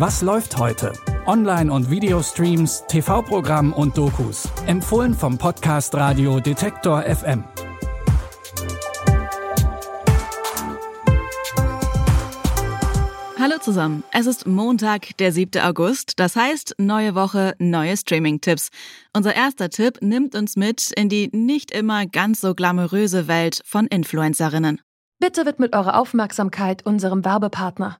Was läuft heute? Online- und Videostreams, TV-Programm und Dokus. Empfohlen vom Podcast Radio Detektor FM. Hallo zusammen. Es ist Montag, der 7. August. Das heißt, neue Woche, neue Streaming-Tipps. Unser erster Tipp nimmt uns mit in die nicht immer ganz so glamouröse Welt von Influencerinnen. Bitte widmet eure Aufmerksamkeit unserem Werbepartner.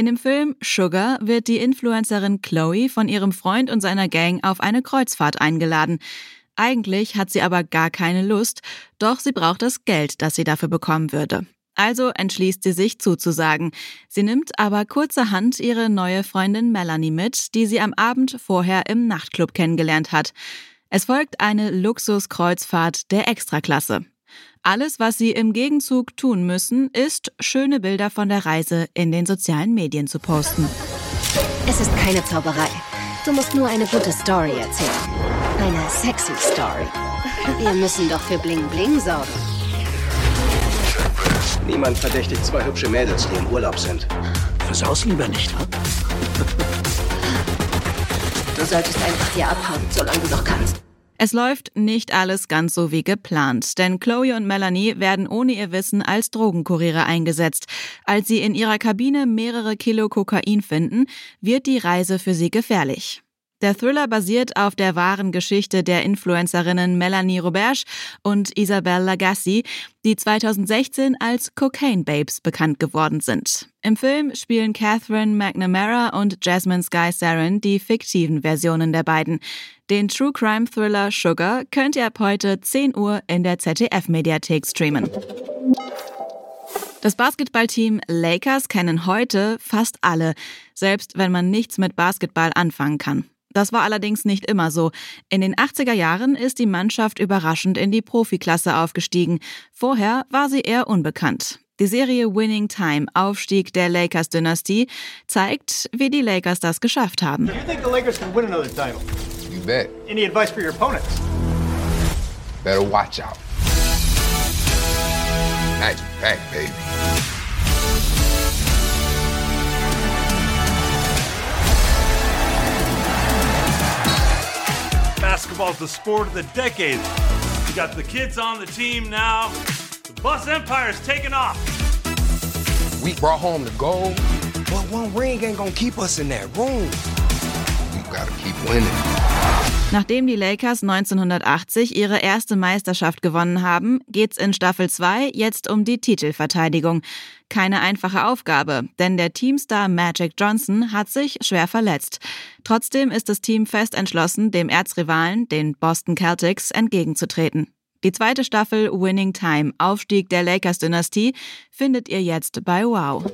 In dem Film Sugar wird die Influencerin Chloe von ihrem Freund und seiner Gang auf eine Kreuzfahrt eingeladen. Eigentlich hat sie aber gar keine Lust, doch sie braucht das Geld, das sie dafür bekommen würde. Also entschließt sie sich zuzusagen. Sie nimmt aber kurzerhand ihre neue Freundin Melanie mit, die sie am Abend vorher im Nachtclub kennengelernt hat. Es folgt eine Luxuskreuzfahrt der Extraklasse. Alles, was sie im Gegenzug tun müssen, ist, schöne Bilder von der Reise in den sozialen Medien zu posten. Es ist keine Zauberei. Du musst nur eine gute Story erzählen. Eine sexy Story. Wir müssen doch für Bling Bling sorgen. Niemand verdächtigt zwei hübsche Mädels, die im Urlaub sind. Versaus lieber nicht, ha? Du solltest einfach hier abhauen, solange du noch kannst. Es läuft nicht alles ganz so wie geplant, denn Chloe und Melanie werden ohne ihr Wissen als Drogenkuriere eingesetzt. Als sie in ihrer Kabine mehrere Kilo Kokain finden, wird die Reise für sie gefährlich. Der Thriller basiert auf der wahren Geschichte der Influencerinnen Melanie Roberge und Isabelle Lagasse, die 2016 als Cocaine Babes bekannt geworden sind. Im Film spielen Catherine McNamara und Jasmine Sky Sarin die fiktiven Versionen der beiden. Den True Crime Thriller Sugar könnt ihr ab heute 10 Uhr in der ZDF-Mediathek streamen. Das Basketballteam Lakers kennen heute fast alle, selbst wenn man nichts mit Basketball anfangen kann. Das war allerdings nicht immer so. In den 80er Jahren ist die Mannschaft überraschend in die Profiklasse aufgestiegen. Vorher war sie eher unbekannt. Die Serie Winning Time, Aufstieg der Lakers-Dynastie, zeigt, wie die Lakers das geschafft haben. Do you think the Lakers can win another title? You bet. Any advice for your opponents? Better watch out. Magic back, baby. Basketball's the sport of the decade. You got the kids on the team now. The Bus Empire's taking off. We brought home the gold, but one ring ain't gonna keep us in that room. We gotta keep winning. Nachdem die Lakers 1980 ihre erste Meisterschaft gewonnen haben, geht's in Staffel 2 jetzt um die Titelverteidigung. Keine einfache Aufgabe, denn der Teamstar Magic Johnson hat sich schwer verletzt. Trotzdem ist das Team fest entschlossen, dem Erzrivalen, den Boston Celtics, entgegenzutreten. Die zweite Staffel Winning Time, Aufstieg der Lakers-Dynastie, findet ihr jetzt bei Wow.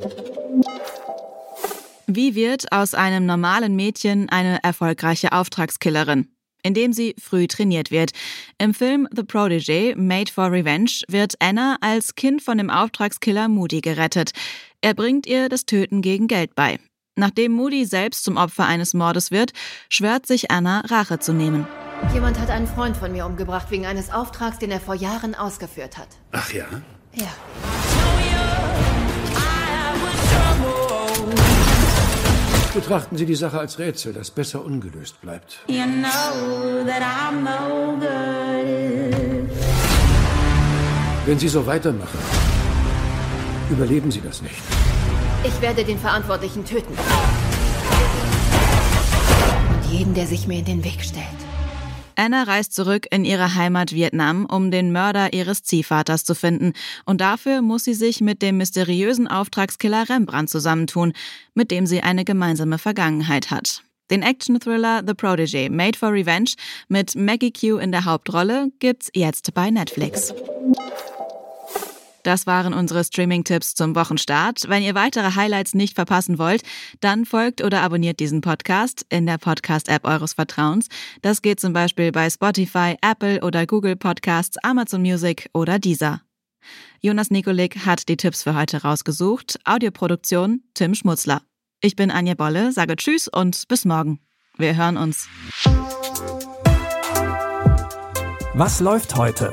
Wie wird aus einem normalen Mädchen eine erfolgreiche Auftragskillerin? Indem sie früh trainiert wird. Im Film The Protege, Made for Revenge, wird Anna als Kind von dem Auftragskiller Moody gerettet. Er bringt ihr das Töten gegen Geld bei. Nachdem Moody selbst zum Opfer eines Mordes wird, schwört sich Anna, Rache zu nehmen. Jemand hat einen Freund von mir umgebracht wegen eines Auftrags, den er vor Jahren ausgeführt hat. Ach ja? Ja. Betrachten Sie die Sache als Rätsel, das besser ungelöst bleibt. Wenn Sie so weitermachen, überleben Sie das nicht. Ich werde den Verantwortlichen töten. Und jeden, der sich mir in den Weg stellt. Anna reist zurück in ihre Heimat Vietnam, um den Mörder ihres Ziehvaters zu finden. Und dafür muss sie sich mit dem mysteriösen Auftragskiller Rembrandt zusammentun, mit dem sie eine gemeinsame Vergangenheit hat. Den Action-Thriller The Protege Made for Revenge mit Maggie Q in der Hauptrolle gibt's jetzt bei Netflix. Das waren unsere Streaming-Tipps zum Wochenstart. Wenn ihr weitere Highlights nicht verpassen wollt, dann folgt oder abonniert diesen Podcast in der Podcast-App eures Vertrauens. Das geht zum Beispiel bei Spotify, Apple oder Google Podcasts, Amazon Music oder Deezer. Jonas Nikolik hat die Tipps für heute rausgesucht. Audioproduktion Tim Schmutzler. Ich bin Anja Bolle, sage Tschüss und bis morgen. Wir hören uns. Was läuft heute?